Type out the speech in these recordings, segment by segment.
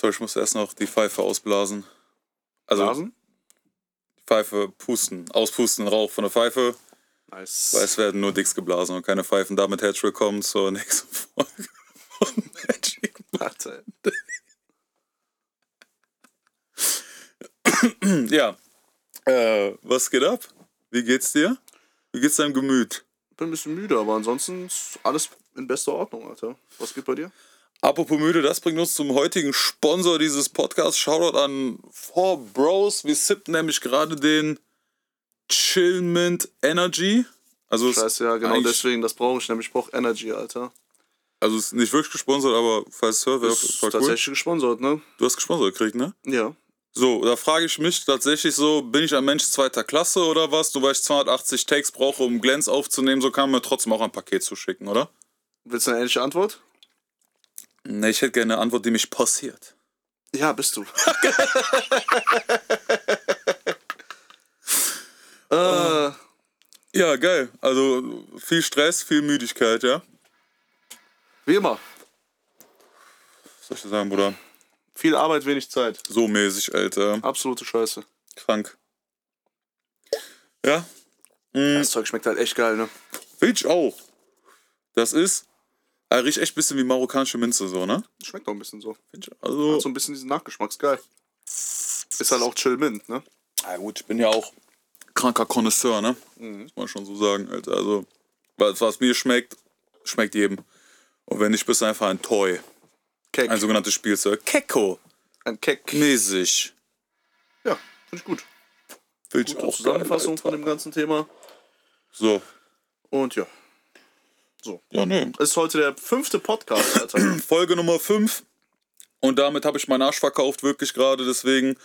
Sorry, ich muss erst noch die Pfeife ausblasen. Also Blasen? die Pfeife pusten, auspusten, Rauch von der Pfeife. Nice. Weil es werden nur Dicks geblasen und keine Pfeifen. Damit herzlich willkommen zur nächsten Folge von Magic. Warte. Ja. Äh, was geht ab? Wie geht's dir? Wie geht's deinem Gemüt? Bin ein bisschen müde, aber ansonsten ist alles in bester Ordnung, Alter. Was geht bei dir? Apropos müde, das bringt uns zum heutigen Sponsor dieses Podcasts. Shoutout an Four Bros. Wir sippen nämlich gerade den Chillmint Energy. Also Scheiße, ja, genau deswegen, das brauche ich nämlich. Ich brauche Energy, Alter. Also es ist nicht wirklich gesponsert, aber falls hört, wäre Das ist voll cool. tatsächlich gesponsert, ne? Du hast gesponsert gekriegt, ne? Ja. So, da frage ich mich tatsächlich so, bin ich ein Mensch zweiter Klasse oder was? Nur weil ich 280 Takes brauche, um Glänz aufzunehmen, so kann man mir trotzdem auch ein Paket zuschicken, oder? Willst du eine ehrliche Antwort? Ne, ich hätte gerne eine Antwort, die mich passiert. Ja, bist du. äh, Ja, geil. Also viel Stress, viel Müdigkeit, ja? wie immer. Was soll ich dir sagen, Bruder? Viel Arbeit, wenig Zeit. So mäßig, Alter. Absolute Scheiße. Krank. Ja? Mhm. Das Zeug schmeckt halt echt geil, ne? Find ich auch. Das ist. Er riecht echt ein bisschen wie marokkanische Minze, so, ne? Schmeckt auch ein bisschen so. Also. Hat so ein bisschen diesen Nachgeschmack, ist geil. Ist halt auch Chill Mint, ne? Ja gut, ich bin ja auch kranker Connoisseur, ne? Mhm. Muss man schon so sagen, Alter. Also, was, was mir schmeckt, schmeckt jedem. Und wenn nicht, bist du einfach ein Toy. Keck. Ein sogenanntes Spielzeug. Kecko. ein Keck. Mäßig. Ja, finde ich gut. Find ich Gute auch Zusammenfassung geil, von dem ganzen Thema. So. Und ja. Ja, ne. Es ist heute der fünfte Podcast, Alter. Folge Nummer 5. Und damit habe ich meinen Arsch verkauft, wirklich gerade. Deswegen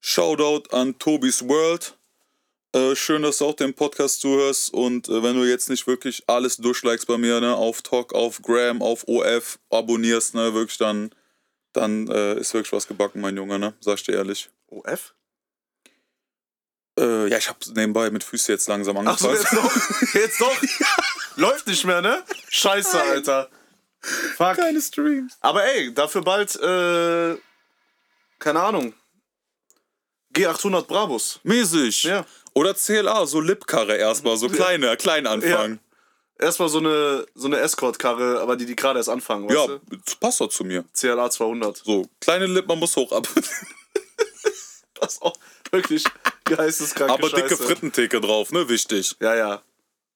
Shoutout an Tobis World. Äh, schön, dass du auch den Podcast zuhörst. Und äh, wenn du jetzt nicht wirklich alles durchlikest bei mir, ne, auf Talk, auf Gram, auf OF, abonnierst, ne, wirklich, dann, dann äh, ist wirklich was gebacken, mein Junge, ne? Sag ich dir ehrlich. OF? Äh, ja, ich habe nebenbei mit Füßen jetzt langsam Ach so, angefangen. jetzt doch. Jetzt doch. Läuft nicht mehr, ne? Scheiße, Alter. Fuck. Keine Streams. Aber ey, dafür bald, äh, keine Ahnung. G800 Brabus. Mäßig. Ja. Oder CLA, so Lipkarre erstmal, so kleine, klein anfangen. Erstmal so eine, so eine Escort-Karre, aber die, die gerade erst anfangen, weißt Ja, du? passt doch zu mir. CLA 200. So, kleine Lippen, man muss hoch ab. Das auch wirklich geisteskranke Aber dicke Scheiße. Frittentheke drauf, ne? Wichtig. Ja, ja.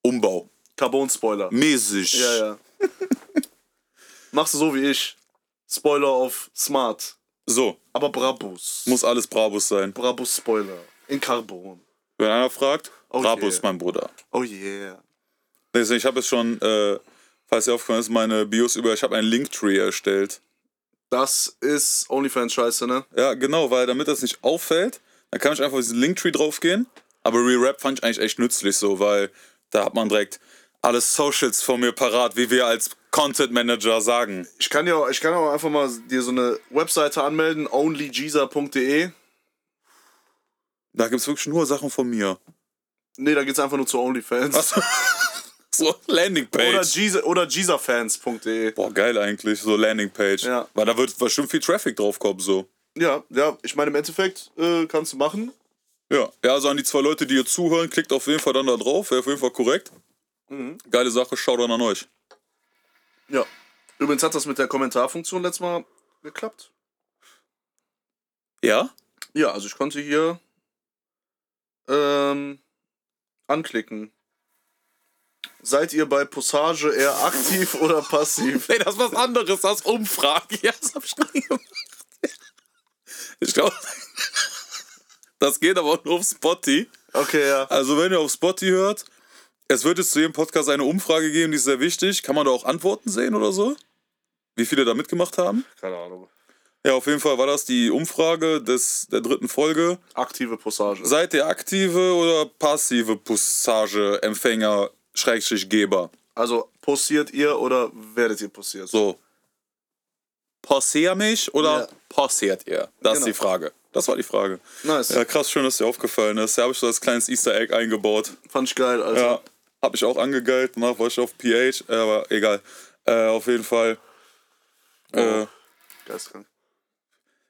Umbau. Carbon-Spoiler. Mäßig. Ja, ja. Machst du so wie ich. Spoiler auf Smart. So, Aber Brabus. muss alles Brabus sein. Brabus-Spoiler. In Carbon. Wenn einer fragt, Oh Brabus, yeah. mein Bruder. Oh yeah. Deswegen, ich habe jetzt schon, äh, falls ihr aufgefallen ist, meine Bios über, ich habe einen Linktree erstellt. Das ist OnlyFans-Scheiße, ne? Ja, genau, weil damit das nicht auffällt, dann kann ich einfach auf diesen Linktree draufgehen. Aber Re-Rap fand ich eigentlich echt nützlich so, weil da hat man direkt alle Socials von mir parat, wie wir als Content Manager sagen. Ich kann ja ich kann auch einfach mal dir so eine Webseite anmelden, onlyjeezer.de. Da gibt es wirklich nur Sachen von mir. Nee, da geht's einfach nur zu OnlyFans. So, Landingpage. Oder, Jeezer, oder. Boah, geil eigentlich, so Landingpage. Ja. Weil da wird bestimmt viel Traffic drauf kommen, so. Ja, ja, ich meine, im Endeffekt äh, kannst du machen. Ja. Ja, also an die zwei Leute, die hier zuhören, klickt auf jeden Fall dann da drauf, wäre auf jeden Fall korrekt. Mhm. Geile Sache, schaut dann an euch. Ja. Übrigens hat das mit der Kommentarfunktion letztes Mal geklappt. Ja? Ja, also ich konnte hier ähm, anklicken. Seid ihr bei Posage eher aktiv oder passiv? Nee, das ist was anderes, das Umfrage. Ja, das hab ich nie gemacht. Ich glaube, das geht aber auch nur auf Spotty. Okay, ja. Also, wenn ihr auf Spotty hört, es wird jetzt zu jedem Podcast eine Umfrage geben, die ist sehr wichtig. Kann man da auch Antworten sehen oder so? Wie viele da mitgemacht haben? Keine Ahnung. Ja, auf jeden Fall war das die Umfrage des, der dritten Folge. Aktive Posage. Seid ihr aktive oder passive Passage-Empfänger, Schrägstrich Geber? Also posiert ihr oder werdet ihr posiert? So. Passier mich oder Ja. passiert ihr? Das ist Genau. die Frage. Das war die Frage. Nice. Ja, krass, schön, dass dir aufgefallen ist. Da habe ich so als kleines Easter Egg eingebaut. Fand ich geil, also. Ja, habe ich auch angegeilt. Danach war ich auf PH, äh, aber egal. Äh, auf jeden Fall. Äh, Geistkrank.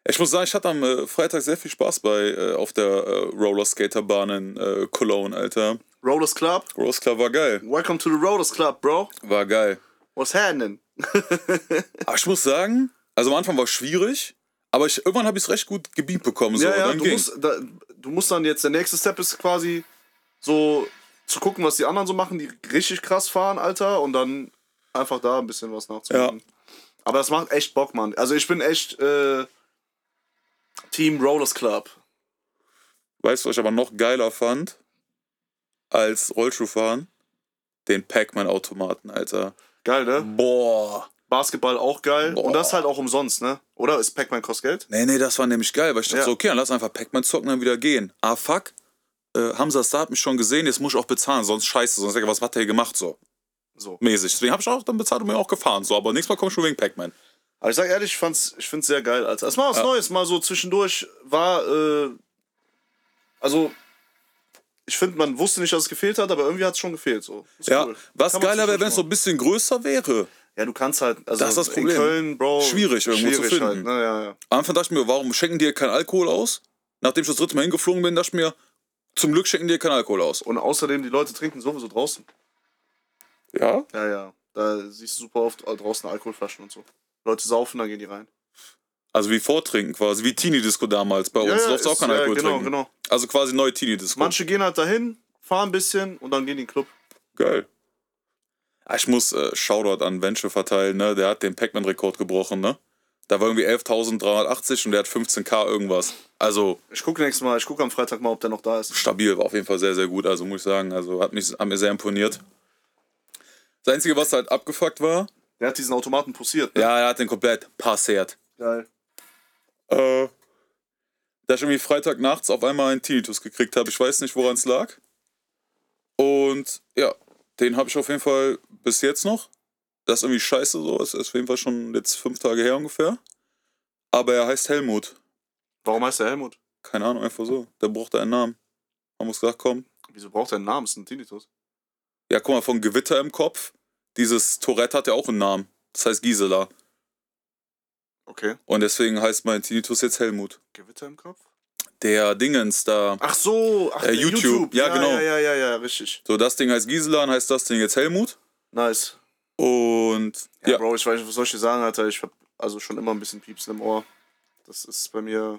Ich muss sagen, ich hatte am äh, Freitag sehr viel Spaß bei äh, auf der äh, Rollerskaterbahn in äh, Cologne, Alter. Rollers Club. Rollers Club war geil. Welcome to the Rollers Club, bro. War geil. What's happening? Aber ich muss sagen, also am Anfang war es schwierig, aber ich, irgendwann habe ich es recht gut gebeamt bekommen. So, ja, ja, du ging's. musst, da, du musst dann jetzt, der nächste Step ist quasi so zu gucken, was die anderen so machen, die richtig krass fahren, Alter, und dann einfach da ein bisschen was nachzumachen. Aber das macht echt Bock, Mann. Also ich bin echt äh, Team Rollers Club. Weißt du, was ich aber noch geiler fand als Rollschuhfahren? Den Pac-Man-Automaten, Alter. Geil, ne? Boah. Basketball auch geil. Boah. Und das halt auch umsonst, ne? Oder? Ist Pac-Man kostet Geld? Nee, nee, das war nämlich geil, weil ich dachte Ja. so, okay, dann lass einfach Pac-Man zocken, dann wieder gehen. Ah, fuck. Äh, Hamza Star hat mich schon gesehen, jetzt muss ich auch bezahlen, sonst scheiße, sonst sag ich, was hat der hier gemacht, so. So. Mäßig. Deswegen hab ich auch dann bezahlt und mir auch gefahren, so. Aber nächstes Mal komm ich schon wegen Pac-Man. Aber ich sag ehrlich, ich, fand's, ich find's sehr geil, Alter. Es war was Ja. Neues, mal so zwischendurch war, äh, also, ich finde, man wusste nicht, dass es gefehlt hat, aber irgendwie hat es schon gefehlt, so. Ist Ja, cool. was Kann geiler wäre, wenn es so ein bisschen größer wäre. Ja, du kannst halt, also Das ist das in Problem. Köln, Bro. Schwierig irgendwo zu finden. Halt, ne? ja, ja. Am Anfang dachte ich mir, warum schenken die dir keinen Alkohol aus? Nachdem ich das dritte Mal hingeflogen bin, dachte ich mir, zum Glück schenken die dir keinen Alkohol aus. Und außerdem, die Leute trinken sowieso draußen. Ja? Ja, ja. Da siehst du super oft draußen Alkoholflaschen und so. Leute saufen, dann gehen die rein. Also wie Vortrinken quasi, wie Teenie-Disco damals bei uns. ja, du ja, darfst auch ja, Alkohol genau, trinken. genau. Also quasi neue Teenie-Disco. Manche gehen halt dahin, fahren ein bisschen und dann gehen die in den Club. Geil. Ah, Ich muss äh, Shoutout an Venture verteilen, ne? Der hat den Pac-Man-Rekord gebrochen, ne? Da war irgendwie 11.380 und der hat 15k irgendwas. Also Ich gucke nächstes Mal, ich gucke am Freitag mal, ob der noch da ist. stabil, war auf jeden Fall sehr, sehr gut. Also muss ich sagen, also hat, mich, hat mir sehr imponiert. Das Einzige, was halt abgefuckt war, Der hat diesen Automaten posiert. Ne? ja, er hat den komplett passiert. Geil. Äh, da ich irgendwie Freitag nachts auf einmal einen Tinnitus gekriegt habe. Ich weiß nicht, woran es lag. Und ja, den habe ich auf jeden Fall bis jetzt noch. Das ist irgendwie scheiße so. Es ist auf jeden Fall schon jetzt fünf Tage her ungefähr. Aber er heißt Helmut. Warum heißt der Helmut? Keine Ahnung, einfach so. Der brauchte einen Namen. Haben wir gesagt, komm. Wieso braucht er einen Namen? Ist ein Tinnitus. Ja, guck mal, von Gewitter im Kopf. Dieses Tourette hat ja auch einen Namen. Das heißt Gisela. Okay. Und deswegen heißt mein Tinnitus jetzt Helmut. Gewitter im Kopf? Der Dingens da. Ach so, ach, Äh, der YouTube. Ja, genau. Ja, ja, ja, ja, richtig. So, das Ding heißt Gisela und heißt das Ding jetzt Helmut. Nice. Und Ja, ja, Bro, ich weiß nicht, was soll ich dir sagen, Alter? Ich hab also schon immer ein bisschen Piepsen im Ohr. Das ist bei mir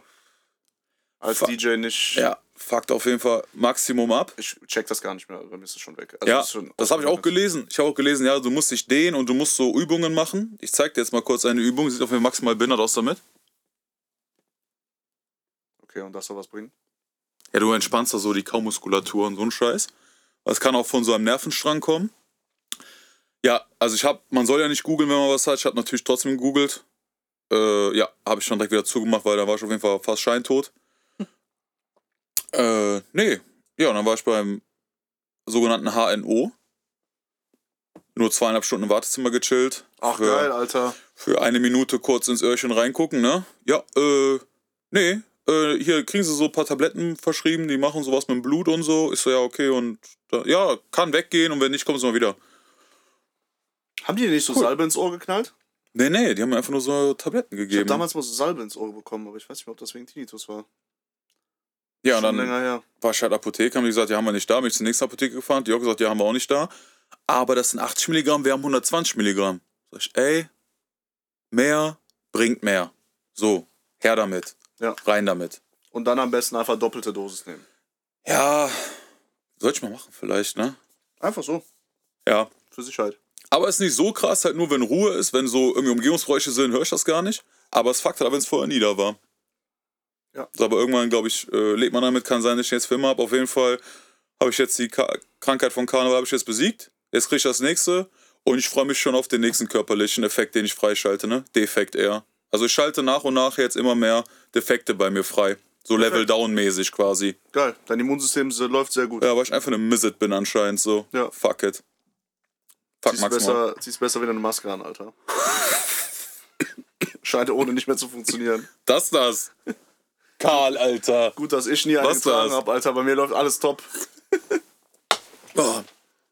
als Fuck. DJ nicht. ja, fuckt auf jeden Fall Maximum ab. Ich check das gar nicht mehr. Bei mir ist es schon weg. Also Ja, schon das habe ich auch gelesen. Ich habe auch gelesen, ja, du musst dich dehnen und du musst so Übungen machen. Ich zeig dir jetzt mal kurz eine Übung. Sieht auf jeden Fall maximal behindert aus damit. Okay, und das soll was bringen? Ja, du entspannst da so die Kaumuskulatur und so ein Scheiß. Das kann auch von so einem Nervenstrang kommen. Ja, also ich habe, man soll ja nicht googeln, wenn man was hat. Ich habe natürlich trotzdem gegoogelt. Äh, ja, habe ich dann direkt wieder zugemacht, weil da war ich auf jeden Fall fast scheintot. äh, nee. Ja, und dann war ich beim sogenannten HNO. Nur zweieinhalb Stunden im Wartezimmer gechillt. Ach, Für- geil, Alter. für eine Minute kurz ins Öhrchen reingucken, ne? Ja, äh, nee, äh, hier kriegen sie so ein paar Tabletten verschrieben, die machen sowas mit dem Blut und so. Ist so, ja, okay, und da, ja, kann weggehen und wenn nicht, kommen sie mal wieder. Haben die dir nicht so Cool. Salbe ins Ohr geknallt? Nee, nee, die haben mir einfach nur so Tabletten Ich habe gegeben. damals mal so Salbe ins Ohr bekommen, aber ich weiß nicht mehr, ob das wegen Tinnitus war. ja, und Schon dann länger her. war ich halt Apotheke, haben die gesagt, ja, haben wir nicht da. Bin ich zur nächsten Apotheke gefahren, die auch gesagt, ja, haben wir auch nicht da. Aber das sind 80 Milligramm, wir haben 120 Milligramm. Sag ich, ey, mehr bringt mehr. So, her damit. Ja. Rein damit. Und dann am besten einfach doppelte Dosis nehmen. Ja, soll ich mal machen vielleicht, ne? Einfach so. Ja. Für Sicherheit. Aber es ist nicht so krass, halt nur wenn Ruhe ist, wenn so irgendwie Umgebungsgeräusche sind, höre ich das gar nicht. Aber es fuckt halt, wenn es vorher nie da war. Ja. Aber irgendwann, glaube ich, äh, lebt man damit, kann sein, dass ich jetzt Filme habe. Auf jeden Fall habe ich jetzt die Ka Krankheit von Karneval habe ich jetzt besiegt. Jetzt kriege ich das nächste und ich freue mich schon auf den nächsten körperlichen Effekt, den ich freischalte, ne? Defekt eher. Also ich schalte nach und nach jetzt immer mehr Defekte bei mir frei. So Perfekt. Level-Down-mäßig quasi. Geil. Dein Immunsystem läuft sehr gut. Ja, weil ich einfach eine Mizzet bin anscheinend so. Ja. Fuck it. Fuck ziehst, Max mal. besser, ziehst besser wieder eine Maske an, Alter. Scheint ohne nicht mehr zu funktionieren. Das das. Karl, Alter. Gut, dass ich nie eine Was getragen habe, Alter. Bei mir läuft alles top. Oh.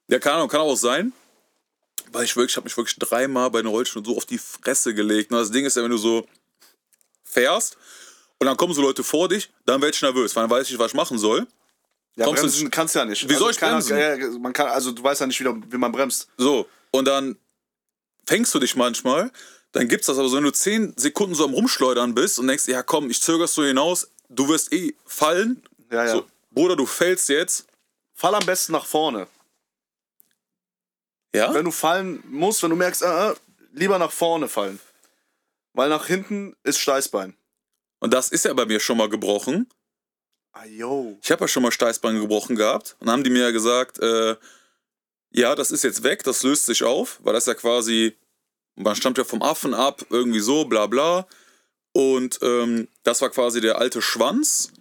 Ja, keine Ahnung, kann auch sein. Weil ich wirklich, ich habe mich wirklich dreimal bei den Rollstuhl so auf die Fresse gelegt. Und das Ding ist ja, wenn du so fährst Und dann kommen so Leute vor dich, dann werde ich nervös, weil dann weiß ich nicht, was ich machen soll. Ja, Kommst du- bremsen kannst du ja nicht. Wie soll ich keiner- bremsen? ja, ja, man kann, also du weißt ja nicht, wieder, wie man bremst. So, und dann fängst du dich manchmal, dann gibt's das aber so, wenn du 10 Sekunden so am Rumschleudern bist und denkst, ja komm, ich zögerst so hinaus, du wirst eh fallen. Ja, ja. So, Bruder, du fällst jetzt. Fall am besten nach vorne. Ja? Wenn du fallen musst, wenn du merkst, äh, äh, lieber nach vorne fallen. Weil nach hinten ist Steißbein. Und das ist ja bei mir schon mal gebrochen. Ah, yo. Ich habe ja schon mal Steißbein gebrochen gehabt. Und dann haben die mir ja gesagt, äh, ja, das ist jetzt weg, das löst sich auf, weil das ja quasi, man stammt ja vom Affen ab, irgendwie so, bla bla. Und ähm, das war quasi der alte Schwanz.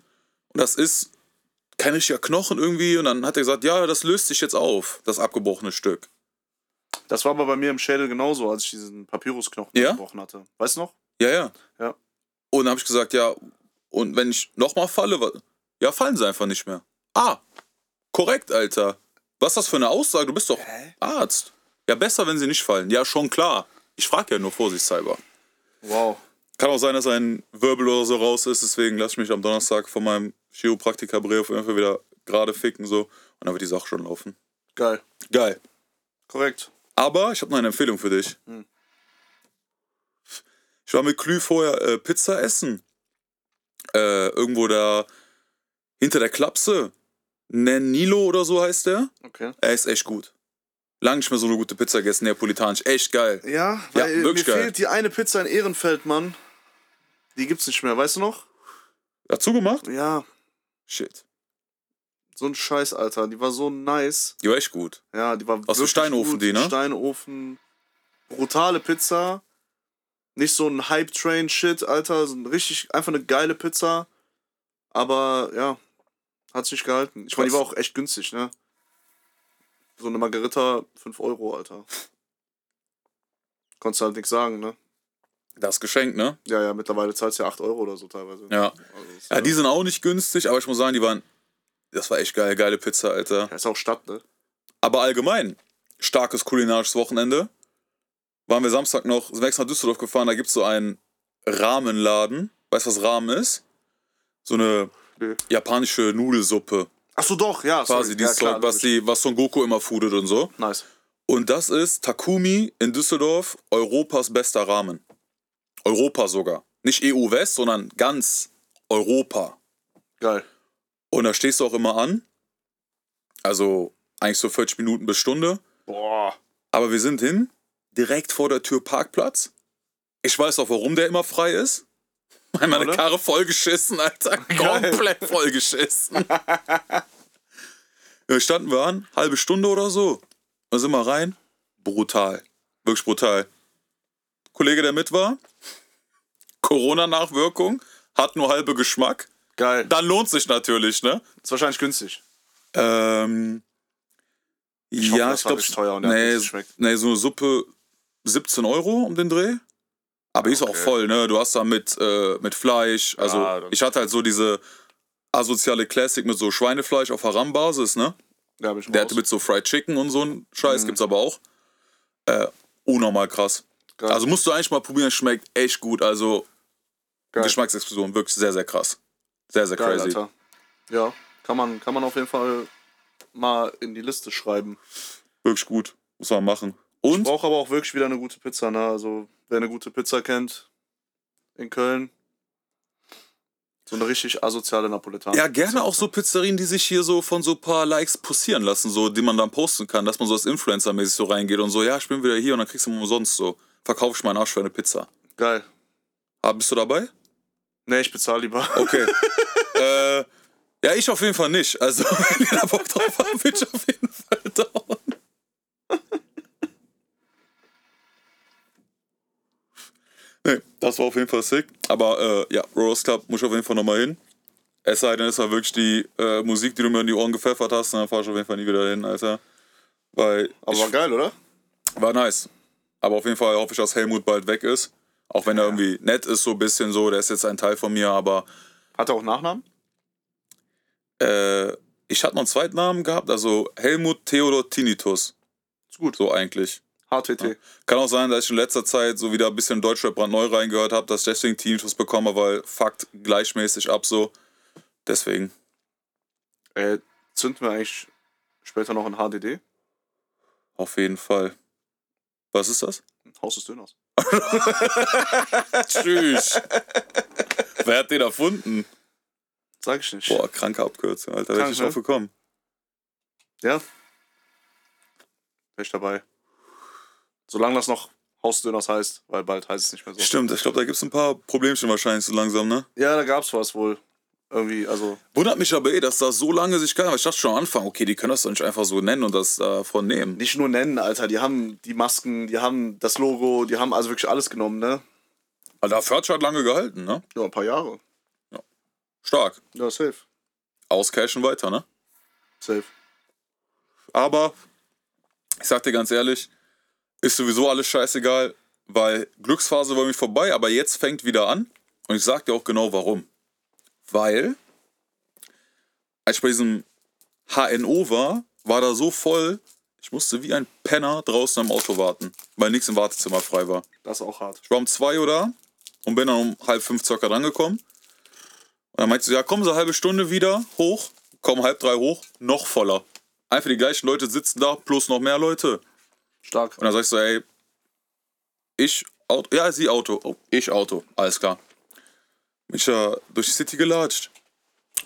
Und das ist kein richtiger Knochen irgendwie. Und dann hat er gesagt, ja, das löst sich jetzt auf, das abgebrochene Stück. Das war aber bei mir im Schädel genauso, als ich diesen Papyrusknochen Ja? gebrochen hatte. Weißt du noch? Ja, ja. Ja. Und dann habe ich gesagt, ja, und wenn ich nochmal falle, ja, fallen sie einfach nicht mehr. Ah, korrekt, Alter. Was ist das für eine Aussage? Du bist doch Hä? Arzt. Ja, besser, wenn sie nicht fallen. Ja, schon klar. Ich frage ja nur vorsichtshalber. Wow. Kann auch sein, dass ein Wirbel oder so raus ist, deswegen lasse ich mich am Donnerstag von meinem Chiropraktikerbrief einfach wieder gerade ficken so und dann wird die Sache schon laufen. Geil. Geil. Korrekt. Aber ich habe noch eine Empfehlung für dich. Hm. Ich war mit Klü vorher äh, Pizza essen. Äh, irgendwo da hinter der Klapse. Nenilo oder so heißt der. Okay. Er ist echt gut. Lang nicht mehr so eine gute Pizza gegessen, neapolitanisch. Echt geil. Ja, weil mir wirklich geil. fehlt die eine Pizza in Ehrenfeld, Mann. Die gibt's nicht mehr, weißt du noch? Dazu gemacht? Ja, Shit. so ein Scheiß, Alter. Die war so nice. Die war echt gut. Ja, die war Aus dem Steinofen, gut. die, ne? Steinofen. Brutale Pizza. Nicht so ein Hype-Train-Shit, Alter. So ein richtig, einfach eine geile Pizza. Aber, ja, hat sich gehalten. Ich meine, die war auch echt günstig, ne? So eine Margarita, 5 Euro, Alter. Konntest du halt nichts sagen, ne? Das Geschenk, ne? Ja, ja, mittlerweile zahlst du ja 8 Euro oder so teilweise. Ja. Also, Ja, die sind auch nicht günstig, aber ich muss sagen, die waren. Das war echt geil, geile Pizza, Alter. ja, ist auch Stadt, ne? Aber allgemein, starkes kulinarisches Wochenende. Waren wir Samstag noch, sind wir extra nach Düsseldorf gefahren, da gibt es so einen Rahmenladen. Weißt du, was Ramen ist? So eine Nee. japanische Nudelsuppe. Ach so, doch, ja. Quasi sorry. dieses ja, klar, Zeug, was, die, was Son Goku immer foodet und so. Nice. Und das ist Takumi in Düsseldorf, Europas bester Rahmen. Europa sogar. Nicht EU-West, sondern ganz Europa. Geil. Und da stehst du auch immer an. Also eigentlich so 40 Minuten bis Stunde. Boah. Aber wir sind hin, direkt vor der Tür Parkplatz. Ich weiß auch, warum der immer frei ist. Weil meine Oder? Karre vollgeschissen, Alter. Geil. Komplett vollgeschissen. ja, standen wir an, halbe Stunde oder so. Da sind wir rein. Brutal. Wirklich brutal. Kollege, der mit war, Corona-Nachwirkung, hat nur halbe Geschmack. Geil. Dann lohnt sich natürlich, ne? Ist wahrscheinlich günstig. Ähm, hoffe, ja, das ich glaube, teuer und nee, nee, so eine Suppe 17 Euro um den Dreh. Aber die ist auch voll, ne? Du hast da mit, äh, mit Fleisch. Also, Ja, ich hatte halt so diese asoziale Classic mit so Schweinefleisch auf Haram-Basis, ne? Ja, bin ich Der raus. hatte mit so Fried Chicken und so ein Scheiß, Mhm. gibt's aber auch. Äh, unnormal krass. Geil. Also musst du eigentlich mal probieren, schmeckt echt gut. Also, Geil. Geschmacksexplosion, wirklich sehr, sehr krass. Sehr, sehr Geil, crazy. Alter. Ja, kann man, kann man auf jeden Fall mal in die Liste schreiben. Wirklich gut. Muss man machen. Ich Und? brauche aber auch wirklich wieder eine gute Pizza, ne? Also, wer eine gute Pizza kennt in Köln, so eine richtig asoziale Napolitaner. Ja, gerne auch so Pizzerien, die sich hier so von so ein paar Likes pussieren lassen, so, die man dann posten kann, dass man so als Influencer-mäßig so reingeht und so, ja, ich bin wieder hier und dann kriegst du umsonst so. Verkauf ich meinen Arsch für eine Pizza. Geil. Ah, bist du dabei? Ne, ich bezahle lieber. Okay. äh, ja, ich auf jeden Fall nicht. Also, wenn ihr da Bock drauf habt, bin ich auf jeden Fall down. Nee, das war auf jeden Fall sick. Aber äh, ja, Rose Club muss ich auf jeden Fall nochmal hin. Es sei denn, es war wirklich die äh, Musik, die du mir in die Ohren gepfeffert hast, dann fahr ich auf jeden Fall nie wieder hin, Alter. Weil Aber war geil, oder? war nice. Aber auf jeden Fall hoffe ich, dass Helmut bald weg ist. Auch wenn er irgendwie nett ist, so ein bisschen so, der ist jetzt ein Teil von mir, aber Hat er auch Nachnamen? Äh, ich hatte noch einen zweiten Namen gehabt, also Helmut Theodor Tinnitus. Ist gut. So eigentlich. HTT. Kann auch sein, dass ich in letzter Zeit so wieder ein bisschen Deutschrap brandneu reingehört habe, dass ich deswegen Tinnitus bekomme, weil fuckt gleichmäßig ab so. Deswegen. Äh, zünden wir eigentlich später noch ein HDD? Auf jeden Fall. Was ist das? Haus des Döners. Tschüss. Wer hat den erfunden? Sag ich nicht. Boah, kranke Abkürzung, Alter. Da hätte ich ne? drauf gekommen. Ja. Wäre ich dabei. Solange das noch Haus des Döners heißt, weil bald heißt es nicht mehr so. Stimmt, ich glaube, da gibt es ein paar Problemchen wahrscheinlich so langsam, ne? Ja, da gab's was wohl. Irgendwie, also. Wundert mich aber eh, dass das so lange sich kann. Ich dachte schon am Anfang, okay, die können das doch nicht einfach so nennen und das davon nehmen. Nicht nur nennen, Alter. Die haben die Masken, die haben das Logo, die haben also wirklich alles genommen, ne? Aber dafür hat lange gehalten, ne? Ja, ein paar Jahre. Stark. Ja, safe. Auscashen weiter, ne? Safe. Aber ich sag dir ganz ehrlich, ist sowieso alles scheißegal, weil Glücksphase war mir vorbei, aber jetzt fängt wieder an. Und ich sag dir auch genau warum. Weil, als ich bei diesem HNO war, war da so voll, ich musste wie ein Penner draußen am Auto warten, weil nichts im Wartezimmer frei war. Das ist auch hart. Ich war um zwei da und bin dann um halb fünf circa drangekommen. Und dann meinte sie, ja, kommen Sie eine halbe Stunde wieder hoch, kommen halb drei hoch, noch voller. Einfach die gleichen Leute sitzen da, plus noch mehr Leute. Stark. Und dann sag ich so, ey, ich Auto, ja, sie Auto, oh, ich Auto, alles klar. Bin ich ja durch die City gelatscht.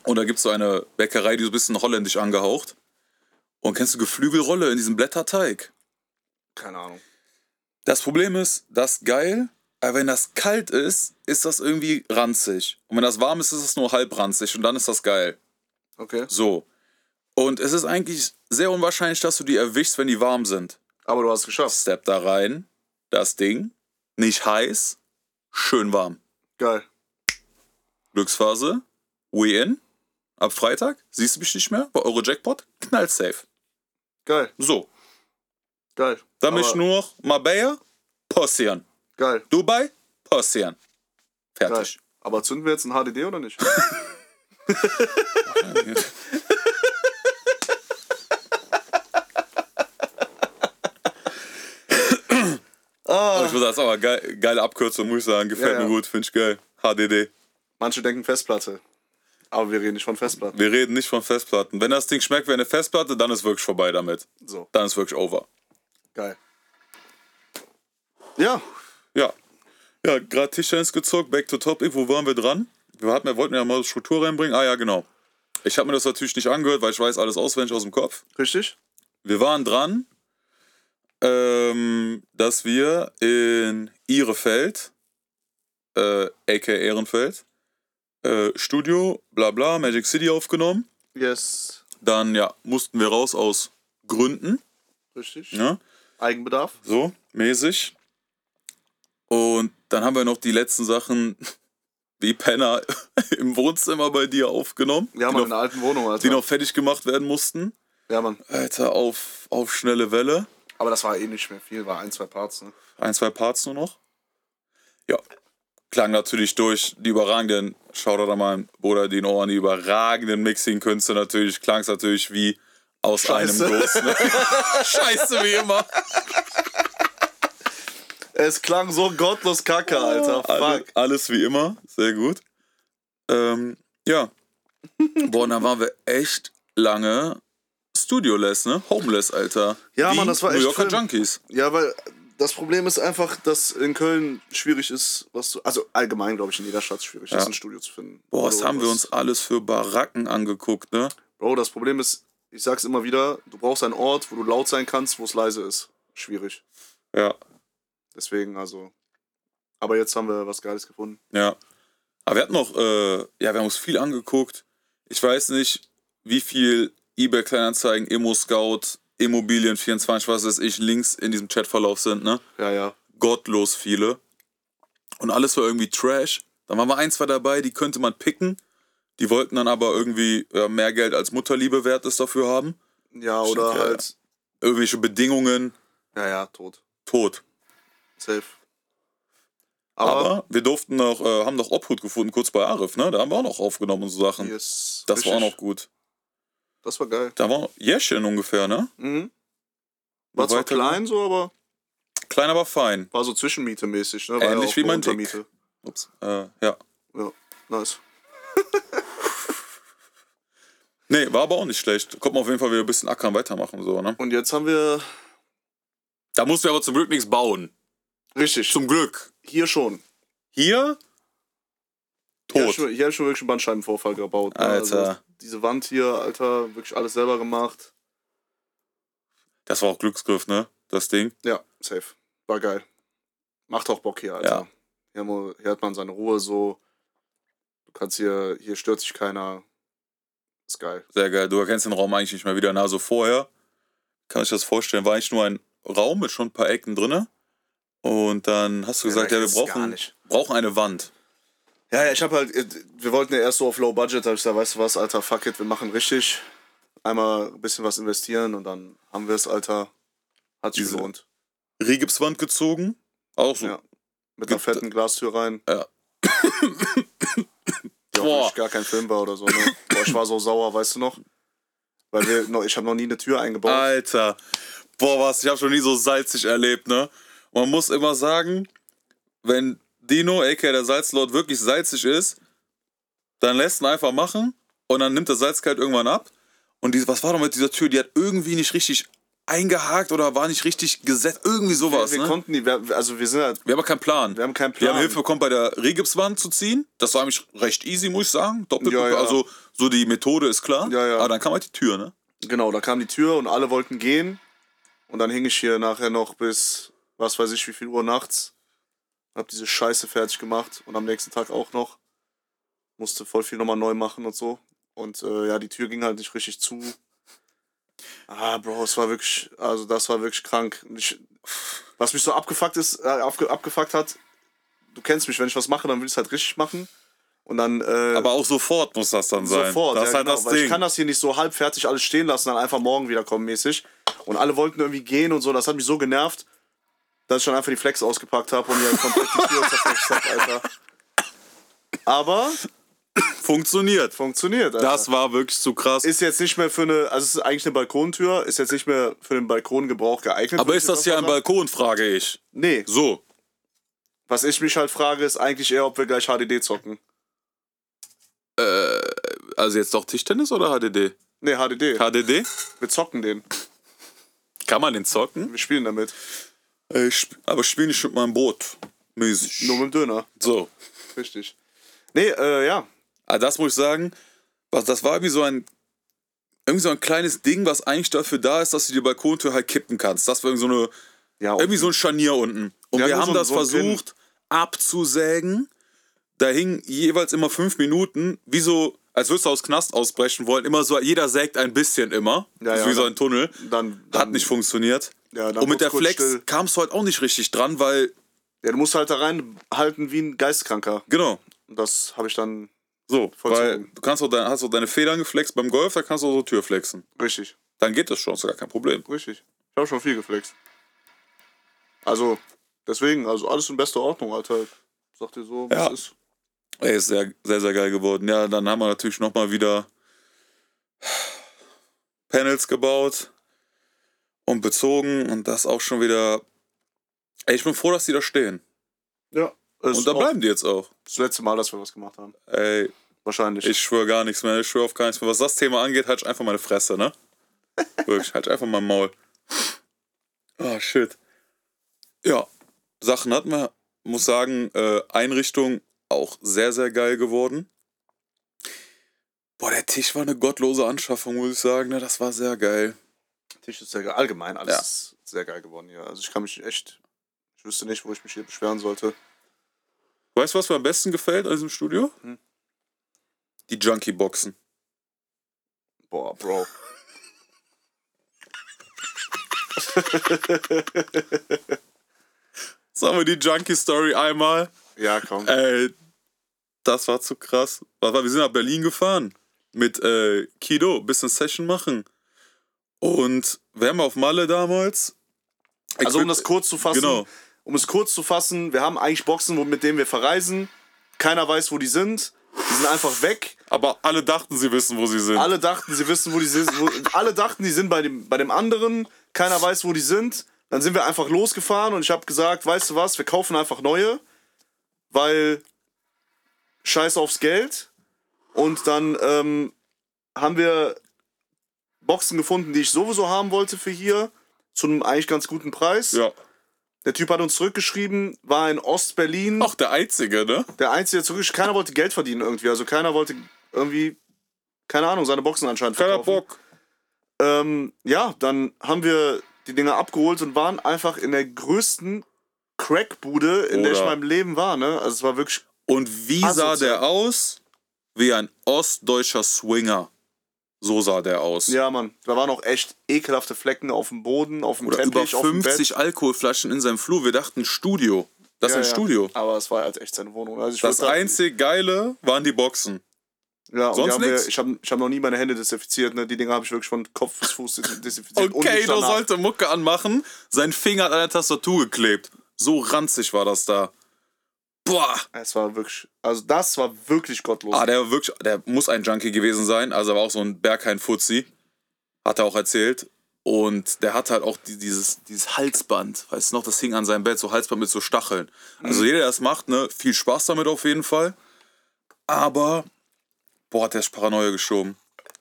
Und da gibt's so eine Bäckerei, die so ein bisschen holländisch angehaucht. Und kennst du Geflügelrolle in diesem Blätterteig? Keine Ahnung. Das Problem ist, das ist geil, aber wenn das kalt ist, ist das irgendwie ranzig. Und wenn das warm ist, ist es nur halb ranzig und dann ist das geil. Okay. So. Und es ist eigentlich sehr unwahrscheinlich, dass du die erwischst, wenn die warm sind. Aber du hast es geschafft. Step da rein, das Ding, nicht heiß, schön warm. Geil. Glücksphase, we in. Ab Freitag, siehst du mich nicht mehr, bei Eurojackpot, knallt safe. Geil. So, Geil. dann Aber- mich nur noch Marbella, passieren. Geil. Dubai, passieren. Geil. Fertig. Aber zünden wir jetzt ein HDD oder nicht? Aber ich muss sagen, das ist aber geil, geile Abkürzung, muss ich sagen. Gefällt Ja, ja. mir gut, finde ich geil. HDD. Manche denken Festplatte. Aber wir reden nicht von Festplatten. Wir reden nicht von Festplatten. Wenn das Ding schmeckt wie eine Festplatte, dann ist wirklich vorbei damit. So, Dann ist wirklich over. geil. Ja, Ja. Ja, gerade Tischtennis gezockt, back to topic. Wo waren wir dran? Wir, hatten, wir wollten ja mal Struktur reinbringen. Ah ja, genau. Ich habe mir das natürlich nicht angehört, weil ich weiß alles auswendig aus dem Kopf. richtig? Wir waren dran, ähm, dass wir in Ihrefeld, äh, aka Ehrenfeld, äh, Studio, bla bla, Magic City aufgenommen. Yes. Dann, ja, mussten wir raus aus Gründen, Richtig. ne? Eigenbedarf. So, mäßig. Und dann haben wir noch die letzten Sachen wie Penner im Wohnzimmer bei dir aufgenommen, Ja, die, Mann, in der noch, alten Wohnung, Alter. die noch fertig gemacht werden mussten. Ja, Mann. Alter, auf, auf schnelle Welle. Aber das war eh nicht mehr viel, war ein, zwei Parts, ne? Ein, zwei Parts nur noch. Ja. Klang natürlich durch die überragenden, Shoutout an meinen Bruder den Ohren, die überragenden Mixing-Künste natürlich, klang es natürlich wie aus Scheiße. einem Guss. Ne? Scheiße wie immer. Es klang so gottlos kacke, Alter. Fuck. alles wie immer, sehr gut. Ähm, ja. Boah, und dann waren wir echt lange Studioless, ne? Homeless, Alter. Ja, Wie Mann, das war New echt Yorker schlimm. Junkies. Ja, weil das Problem ist einfach, dass in Köln schwierig ist, was zu. Also allgemein, glaube ich, in jeder Stadt schwierig Ja. ist, ein Studio zu finden. Boah, was haben wir uns alles für Baracken angeguckt, ne? Bro, das Problem ist, ich sag's immer wieder, du brauchst einen Ort, wo du laut sein kannst, wo es leise ist. Schwierig. Ja, Deswegen, also. Aber jetzt haben wir was Geiles gefunden. ja. Aber wir hatten noch, äh, ja, wir haben uns viel angeguckt. Ich weiß nicht, wie viel eBay Kleinanzeigen, Immo Scout, Immobilien 24, was weiß ich, Links in diesem Chatverlauf sind, ne? Ja, ja. gottlos viele. Und alles war irgendwie Trash. Dann waren wir ein, zwei dabei, die könnte man picken. Die wollten dann aber irgendwie ja, mehr Geld als Mutterliebe wert ist dafür haben. Ja, oder Ja, halt. Irgendwelche Bedingungen, Ja, ja, tot. tot. Safe. Aber, Aber wir durften noch, äh, haben noch Obhut gefunden, kurz bei Arif, ne? Da haben wir auch noch aufgenommen und so Sachen. yes, das war auch richtig. noch gut. Das war geil. Da war Jährchen ungefähr, ne? Mhm. War zwar klein so, aber Klein, aber fein. War so Zwischenmiete mäßig, ne? War Ähnlich auch wie mein Dick. Ups. Äh, ja. Ja, nice. Nee, war aber auch nicht schlecht. Kommt man auf jeden Fall wieder ein bisschen ackern weitermachen, so, ne? Und jetzt haben wir. Da musst du aber zum Glück nichts bauen. Richtig. Zum Glück. Hier schon. Hier? Tot. ich hier hab ich schon wirklich einen Bandscheibenvorfall gebaut. Ne? Alter. Diese Wand hier, Alter, wirklich alles selber gemacht. Das war auch Glücksgriff, ne? Das Ding. Ja, safe. War geil. Macht auch Bock hier, Alter. Ja. Hier, hier hat man seine Ruhe so. Du kannst hier, hier stört sich keiner. Ist geil. Sehr geil. Du erkennst den Raum eigentlich nicht mehr wieder. Na, so vorher, kann ich das vorstellen, war eigentlich nur ein Raum mit schon ein paar Ecken drinne. Und dann hast du gesagt, ja, wir das gar brauchen, brauchen eine Wand. Ja, ja, ich hab halt, äh, wir wollten ja erst so auf Low Budget, da hab ich gesagt, weißt du was, Alter, fuck it, wir machen richtig. Einmal ein bisschen was investieren und dann haben wir es, Alter. Hat sich Diese- gelohnt. Rigipswand gezogen. Auch so. Ja. Mit einer fetten Glastür rein. Ja. Die auch Boah. gar kein Film war oder so. Ne? Boah, ich war so sauer, weißt du noch? Weil wir noch, ich habe noch nie eine Tür eingebaut. Alter. Boah, was, ich habe schon nie so salzig erlebt, ne? Man muss immer sagen, wenn Dino, aka der Salzlord, wirklich salzig ist, dann lässt ihn einfach machen und dann nimmt der Salzgehalt irgendwann ab. Und die, was war doch mit dieser Tür? Die hat irgendwie nicht richtig eingehakt oder war nicht richtig gesetzt. Irgendwie sowas, wir ne? konnten die, wir, also wir sind halt, Wir haben keinen Plan. wir haben keinen Wir Plan. haben Hilfe bekommen bei der Regipswand zu ziehen. Das war eigentlich recht easy, muss ich sagen. Doppelt, Ja, ja. also so die Methode ist klar. Ja, ja. Aber dann kam halt die Tür, ne? Genau, da kam die Tür und alle wollten gehen. Und dann hing ich hier nachher noch bis, was weiß ich, wie viel Uhr nachts. Hab diese Scheiße fertig gemacht und am nächsten Tag auch noch. Musste voll viel nochmal neu machen und so. Und äh, ja, die Tür ging halt nicht richtig zu. Ah, Bro, es war wirklich, also das war wirklich krank. Ich, was mich so abgefuckt ist, äh, abge, abgefuckt hat, du kennst mich, wenn ich was mache, dann will ich es halt richtig machen. Und dann, äh, Aber auch sofort muss das dann sein. Sofort, Das ja, ist halt genau, das weil ich Ding. kann das hier nicht so halbfertig alles stehen lassen, dann einfach morgen wiederkommen mäßig. Und alle wollten irgendwie gehen und so, das hat mich so genervt, dass ich schon einfach die Flex ausgepackt habe und mir komplett die Tür zerflext habe, Alter. Aber Funktioniert. funktioniert, Alter. Das war wirklich zu krass. ist jetzt nicht mehr für eine, also es ist eigentlich eine Balkontür, ist jetzt nicht mehr für den Balkongebrauch geeignet. Aber ist das hier ein. Balkon, frage ich. Nee, So. was ich mich halt frage, ist eigentlich eher, ob wir gleich HDD zocken. Also jetzt doch Tischtennis oder HDD? Nee, HDD. HDD? wir zocken den. Kann man den zocken? Wir spielen damit. Ich aber spiel nicht mit meinem Boot. Mäßig. Nur mit dem Döner. So. Richtig. Nee, äh, ja. Aber das muss ich sagen, was, das war irgendwie so ein irgendwie so ein kleines Ding, was eigentlich dafür da ist, dass du die Balkontür halt kippen kannst. Das war irgendwie so eine ja irgendwie so ein Scharnier unten. Und wir haben so das so Pin. versucht abzusägen. Da hing jeweils immer fünf Minuten, wie so, als würdest du aus Knast ausbrechen wollen, immer so, jeder sägt ein bisschen immer. Ja, ja, wie so ein Tunnel. dann, dann Hat nicht funktioniert. Ja, Und mit der Flex kamst du halt auch nicht richtig dran, weil, Ja, du musst halt da reinhalten wie ein Geistkranker. genau, Und das habe ich dann so, weil du kannst auch dein, hast auch deine Federn geflext beim Golf, da kannst du auch so Tür flexen. richtig, Dann geht das schon, ist gar kein Problem. richtig. Ich habe schon viel geflext. Also, deswegen, also alles in bester Ordnung, Alter. Sag dir so, was Ja. ist. Ey, ist sehr, sehr, sehr geil geworden. Ja, dann haben wir natürlich nochmal wieder Panels gebaut und bezogen und das auch schon wieder. Ey, ich bin froh, dass die da stehen. Ja. Und da bleiben die jetzt auch. das letzte Mal, dass wir was gemacht haben. Ey, Wahrscheinlich. ich schwöre gar nichts mehr. Ich schwöre auf gar nichts mehr. Was das Thema angeht, halt ich einfach meine Fresse, ne? Wirklich, halt einfach mein Maul. Ah, shit. Ja, Sachen hatten wir. Muss sagen, äh, Einrichtung auch sehr, sehr geil geworden. Boah, der Tisch war eine gottlose Anschaffung, muss ich sagen. Ne? Das war sehr geil. Tisch ist sehr geil. Allgemein, alles Ja. ist sehr geil geworden hier. Also ich kann mich echt. Ich wüsste nicht, wo ich mich hier beschweren sollte. Weißt du, was mir am besten gefällt an diesem Studio? Hm. Die Junkie-Boxen. Boah, Bro. Sagen wir die Junkie-Story einmal. Ja, komm. Ey, das war zu krass. Wir sind nach Berlin gefahren mit äh, Kido, bisschen Session machen. Und wir haben auf Malle damals. Also um das kurz zu fassen, Genau. um es kurz zu fassen, wir haben eigentlich Boxen, mit denen wir verreisen. Keiner weiß, wo die sind. Die sind einfach weg. Aber alle dachten, sie wissen, wo sie sind. Alle dachten, sie wissen, wo die sind. Wo, alle dachten, die sind bei dem, bei dem anderen. Keiner weiß, wo die sind. Dann sind wir einfach losgefahren und ich habe gesagt, weißt du was, wir kaufen einfach neue, weil scheiß aufs Geld. Und dann ähm, haben wir Boxen gefunden, die ich sowieso haben wollte für hier, zu einem eigentlich ganz guten Preis. Ja. Der Typ hat uns zurückgeschrieben, war in Ostberlin. Auch der Einzige, ne? Der Einzige, der zurückgeschrieben Keiner wollte Geld verdienen irgendwie. Also keiner wollte irgendwie, keine Ahnung, seine Boxen anscheinend Keiner verkaufen. Bock. Ähm, ja, dann haben wir die Dinger abgeholt und waren einfach in der größten Crackbude, in der ich in Oder- meinem Leben war. Ne? Also es war wirklich Und wie sah Asozial. der aus? Wie ein ostdeutscher Swinger. So sah der aus. Ja, Mann, da waren auch echt ekelhafte Flecken auf dem Boden, auf dem Oder Teppich, über auf dem Bett. 50 Alkoholflaschen in seinem Flur. Wir dachten Studio. Das ist Ja, ein ja. Studio. Aber es war halt echt seine Wohnung. Also Das würd da- einzig Geile waren die Boxen. ja, sonst wir, ich habe ich hab noch nie meine Hände desinfiziert. Ne? Die Dinger habe ich wirklich von Kopf bis Fuß des- desinfiziert. Okay, du sollte Mucke anmachen. Sein Finger hat an der Tastatur geklebt. So ranzig war das da. Boah. Es war wirklich, also das war wirklich gottlos. Ah, der war wirklich, der muss ein Junkie gewesen sein. Also er war auch so ein Berghain-Fuzzi. Hat er auch erzählt. Und der hat halt auch die, dieses, dieses Halsband. Weißt du noch, das hing an seinem Bett, so Halsband mit so Stacheln. Also jeder, der das macht, ne, viel Spaß damit auf jeden Fall. Aber, boah, hat der ist Paranoia geschoben.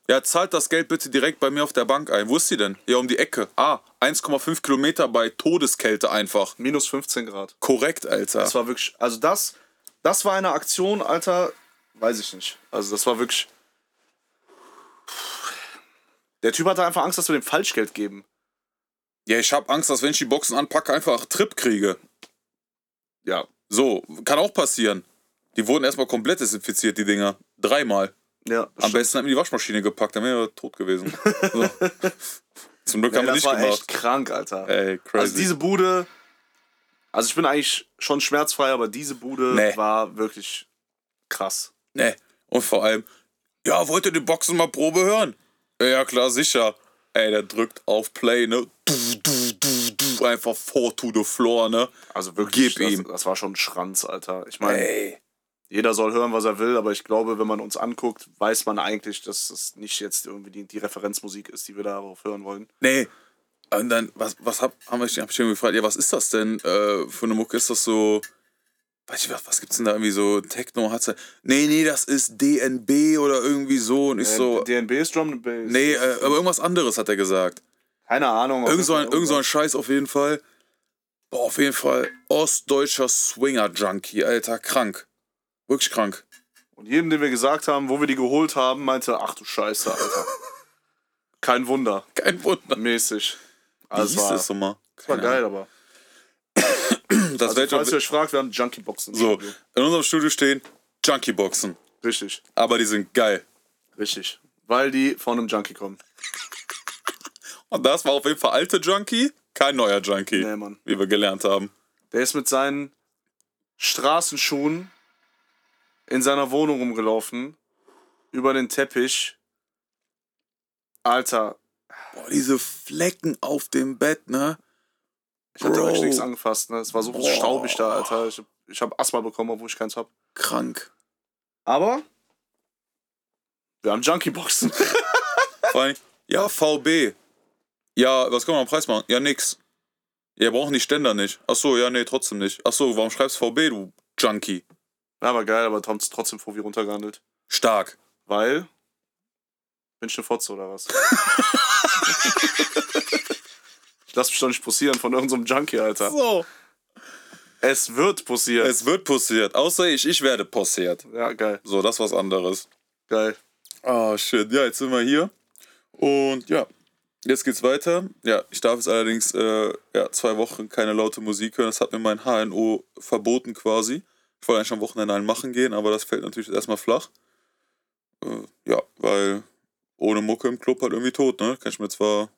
Ja, zahlt das Geld bitte direkt bei mir auf der Bank ein. Wo ist sie denn? Hier um die Ecke. Ah, 1,5 Kilometer bei Todeskälte einfach. Minus 15 Grad. Korrekt, Alter. Das war wirklich, also das, das war eine Aktion, Alter, weiß ich nicht. Also das war wirklich. Der Typ hatte einfach Angst, dass wir dem Falschgeld geben. Ja, ich habe Angst, dass wenn ich die Boxen anpacke, einfach Trip kriege. Ja. So, kann auch passieren. Die wurden erstmal komplett desinfiziert, die Dinger. Dreimal. Ja. Am besten haben wir die Waschmaschine gepackt, dann wäre er tot gewesen. So. Zum Glück Ey, haben wir das nicht war gemacht. echt krank, Alter. Ey, crazy. also diese Bude. Also ich bin eigentlich schon schmerzfrei, aber diese Bude Nee. war wirklich krass. ne. Und vor allem, ja, wollt ihr die Boxen mal Probe hören? Ja, klar, sicher. Ey, der drückt auf Play, ne? Du, du, du, du, einfach four to the floor, ne? Also wirklich, Gib das, ihm. das war schon ein Schranz, Alter. Ich meine. Jeder soll hören, was er will, aber ich glaube, wenn man uns anguckt, weiß man eigentlich, dass es nicht jetzt irgendwie die, die Referenzmusik ist, die wir darauf hören wollen. Nee. Und dann, was, was hab, haben wir, hab ich ihn gefragt, ja, was ist das denn äh, für eine Mucke? Ist das so, weiß ich was, was gibt's denn da irgendwie so, Techno, hat's nee, nee, das ist DNB oder irgendwie so und ich so, Äh, DNB ist Drum and Bass. nee, äh, aber irgendwas anderes hat er gesagt. Keine Ahnung. Irgend so, ein, irgend so ein Scheiß auf jeden Fall. Boah, auf jeden Fall ostdeutscher Swinger-Junkie, Alter, krank. Wirklich krank. Und jedem, den wir gesagt haben, wo wir die geholt haben, meinte, ach du Scheiße, Alter. Kein Wunder. Kein Wunder. Mäßig. Wie Also hieß war, das nochmal? das war geil, aber. Das Also, werd ich falls ihr euch fragt, wir haben Junkie-Boxen. so, Studio. in unserem Studio stehen Junkie-Boxen. Richtig, Aber die sind geil. richtig. Weil die von einem Junkie kommen. Und das war auf jeden Fall alte Junkie, kein neuer Junkie, Nee, Mann. wie wir gelernt haben. Der ist mit seinen Straßenschuhen in seiner Wohnung rumgelaufen. Über den Teppich. Alter, Boah, diese Flecken auf dem Bett, ne? ich hatte Bro. nichts angefasst. Ne? Es war so Boah. staubig da, Alter. Ich hab, ich hab Asthma bekommen, obwohl ich keins hab. Krank. Aber wir haben Junkie-Boxen. Ja, VB. Ja, was kann man am Preis machen? Ja, nix. Ja, brauchen die Ständer nicht. Ach so, ja, nee, trotzdem nicht. Ach so, warum schreibst VB, du Junkie? Ja, aber geil, aber haben trotzdem vor wie runtergehandelt. Stark. Weil. Bin ich eine Fotze oder was? ich lass mich doch nicht posieren von irgendeinem Junkie, Alter. So. Es wird posiert. Es wird passiert. Außer ich, ich werde passiert. ja, geil. So, das ist was anderes. Geil. Oh, shit. Ja, jetzt sind wir hier. Und ja, jetzt geht's weiter. Ja, ich darf jetzt allerdings äh, ja, zwei Wochen keine laute Musik hören. Das hat mir mein HNO verboten quasi. Ich wollte eigentlich am Wochenende einen machen gehen, aber das fällt natürlich erstmal flach. Äh, ja, weil ohne Mucke im Club halt irgendwie tot, ne? Kann ich mir zwar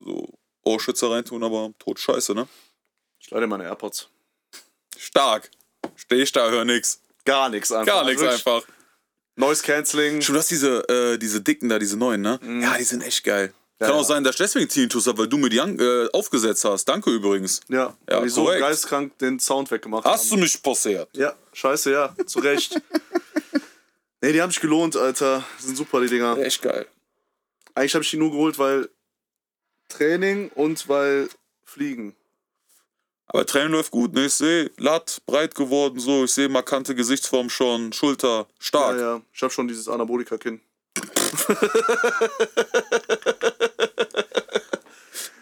so Ohrschützer reintun, aber tot scheiße, ne? Ich leite meine AirPods. Stark. Steh ich da, hör nix. Gar nichts einfach. Gar nichts Also einfach. Noise Cancelling. Schon, du hast diese, äh, diese dicken da, diese neuen, ne? Ja, die sind echt geil. Kann auch sein, dass ich deswegen Tinnitus habe, weil du mir die an, äh, aufgesetzt hast. Danke übrigens. Ja, Ja, weil die so geistkrank den Sound weggemacht Hast du haben. mich passiert? Ja, scheiße, ja. Zu Recht. nee, die haben sich gelohnt, Alter. Die sind super, die Dinger. Echt geil. Eigentlich habe ich die nur geholt, weil Training und weil fliegen. Aber Training läuft gut, ne? Ich sehe Latt breit geworden, so. Ich sehe markante Gesichtsform schon, Schulter stark. Ja, ja. Ich habe schon dieses Anabolika-Kinn.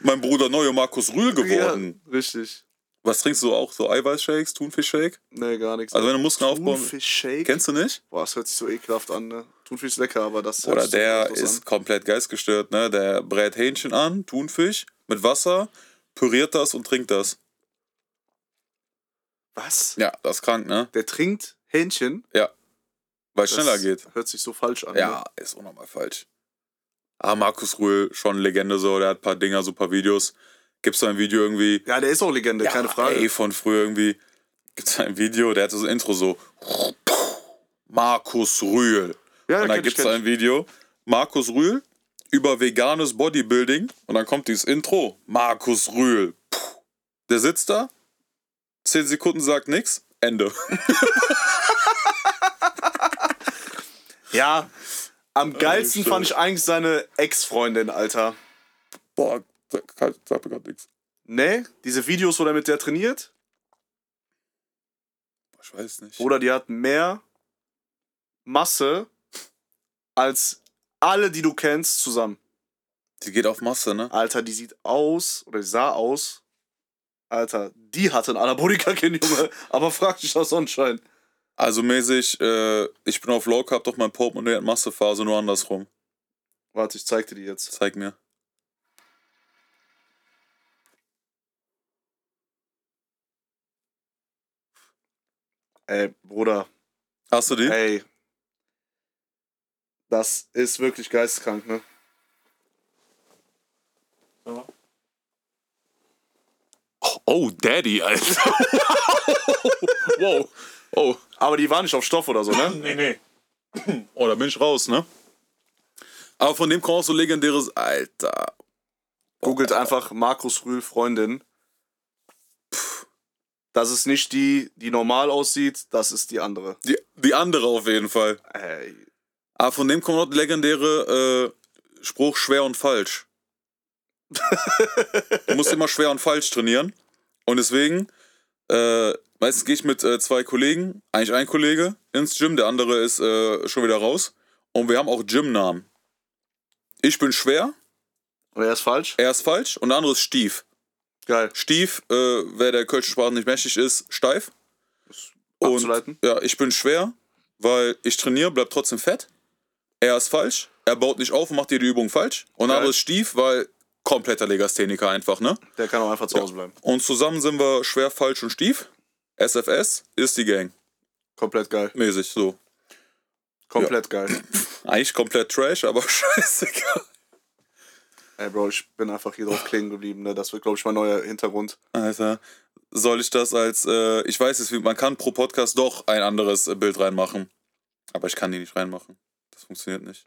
Mein Bruder neue Markus Rühl geworden. Ja, richtig. Was trinkst du auch? So Eiweißshakes, Thunfischshake? Nee, gar nichts. Also wenn du Muskeln aufbauen. Thunfischshake? Kennst du nicht? Boah, das hört sich so ekelhaft an, ne? Thunfisch ist lecker, aber das Oder der ist an. komplett geistgestört, ne? Der brät Hähnchen an, Thunfisch, mit Wasser, püriert das und trinkt das. Was? Ja, das ist krank, ne? Der trinkt Hähnchen? Ja. Weil es schneller geht. Hört sich so falsch an. Ja, ist unnormal falsch. Ah, Markus Rühl, schon Legende so, der hat ein paar Dinger, so ein paar Videos. Gibt's da ein Video irgendwie? Ne? Ja, der ist auch Legende, keine Frage. Ey, von früher irgendwie. Gibt's da ein Video, der hatte so ein Intro so. Markus Rühl. ja, Und dann gibt's da ich. ein Video, Markus Rühl über veganes Bodybuilding. Und dann kommt dieses Intro, Markus Rühl. Der sitzt da, 10 Sekunden sagt nix, Ende. Ja, am geilsten stimmt. fand ich eigentlich seine Ex-Freundin, Alter. Boah, sag, sag mir grad nix. Ne? Diese Videos, wo er mit der trainiert? Ich weiß nicht. Oder die hat mehr Masse als alle, die du kennst, zusammen. Die geht auf Masse, ne? Alter, die sieht aus, oder die sah aus. Alter, die hatte ein Anabolika-Kind, Junge. Aber frag dich aus Sonnenschein. Also mäßig, äh, ich bin auf Low Carb, doch mein Portemonnaie hat Massephase, nur andersrum. Warte, ich zeig dir die jetzt. Zeig mir. Ey, Bruder, Hast du die? ey. Das ist wirklich geisteskrank, ne? Oh, oh, Daddy, Alter. wow. Oh. Aber die war nicht auf Stoff oder so, ne? Nee, nee. Oh, da bin ich raus, ne? Aber von dem kommt auch so legendäres, Alter. Googelt einfach Markus Rühl Freundin. Das ist nicht die, die normal aussieht, das ist die andere. Die, die andere auf jeden Fall. Ey. Aber von dem kommt auch legendäre äh, Spruch schwer und falsch. du musst immer schwer und falsch trainieren. Und deswegen, äh, meistens gehe ich mit äh, zwei Kollegen, eigentlich ein Kollege, ins Gym, der andere ist äh, schon wieder raus. Und wir haben auch Gymnamen. Ich bin schwer, Und er ist falsch? er ist falsch und der andere ist Stief. Geil. Stief, äh, wer der kölschen Sprache nicht mächtig ist, steif. Und Abzuleiten? ja, ich bin schwer, weil ich trainiere, bleib trotzdem fett. Er ist falsch, er baut nicht auf und macht jede Übung falsch. Und der andere ist Stief, weil kompletter Legastheniker einfach, ne? Der kann auch einfach zu Hause bleiben. Und zusammen sind wir schwer, falsch und Stief. SFS ist die Gang. Komplett geil. Mäßig, so. Komplett geil. Eigentlich komplett Trash, aber scheißegal. Ey, Bro, ich bin einfach hier drauf kleben geblieben. Ne? Das wird, glaube ich, mein neuer Hintergrund. Alter, soll ich das als, äh, ich weiß es, wie- man kann pro Podcast doch ein anderes äh, Bild reinmachen. Aber ich kann die nicht reinmachen. Das funktioniert nicht.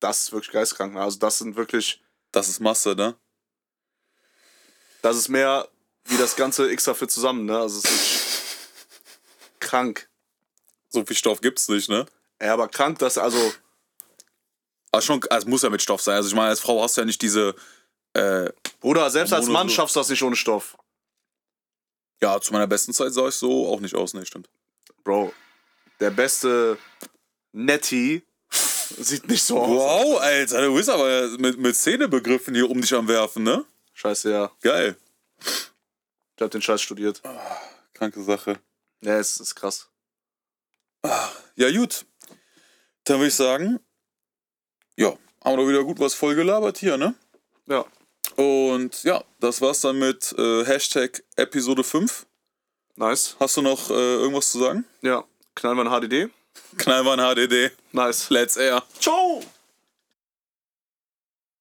Das ist wirklich geistkrank. Ne? Also, das sind wirklich. Das ist Masse, ne? Das ist mehr wie das ganze extra für zusammen. Ne? Also, es ist krank. So viel Stoff gibt's nicht, ne? Ey, aber krank, dass. Also, Also schon, also es muss ja mit Stoff sein. Also ich meine, als Frau hast du ja nicht diese, äh, Bruder, selbst als Mann so. schaffst du das nicht ohne Stoff. ja, zu meiner besten Zeit sah ich so auch nicht aus, ne, stimmt. Bro, der beste Netty sieht nicht so aus. Wow, Alter, du bist aber mit, mit Szenebegriffen hier um dich am Werfen, ne? Scheiße, ja. Geil. Ich hab den Scheiß studiert. Kranke Sache. Ja, es ist krass. Ja, gut. Dann würde ich sagen, ja, haben wir doch wieder gut was voll gelabert hier, ne? Ja. Und ja, das war's dann mit äh, Hashtag Episode 5. Nice. Hast du noch äh, irgendwas zu sagen? Ja. Knallen wir ein HDD. Knallmann HDD. Nice. Let's air. Ciao!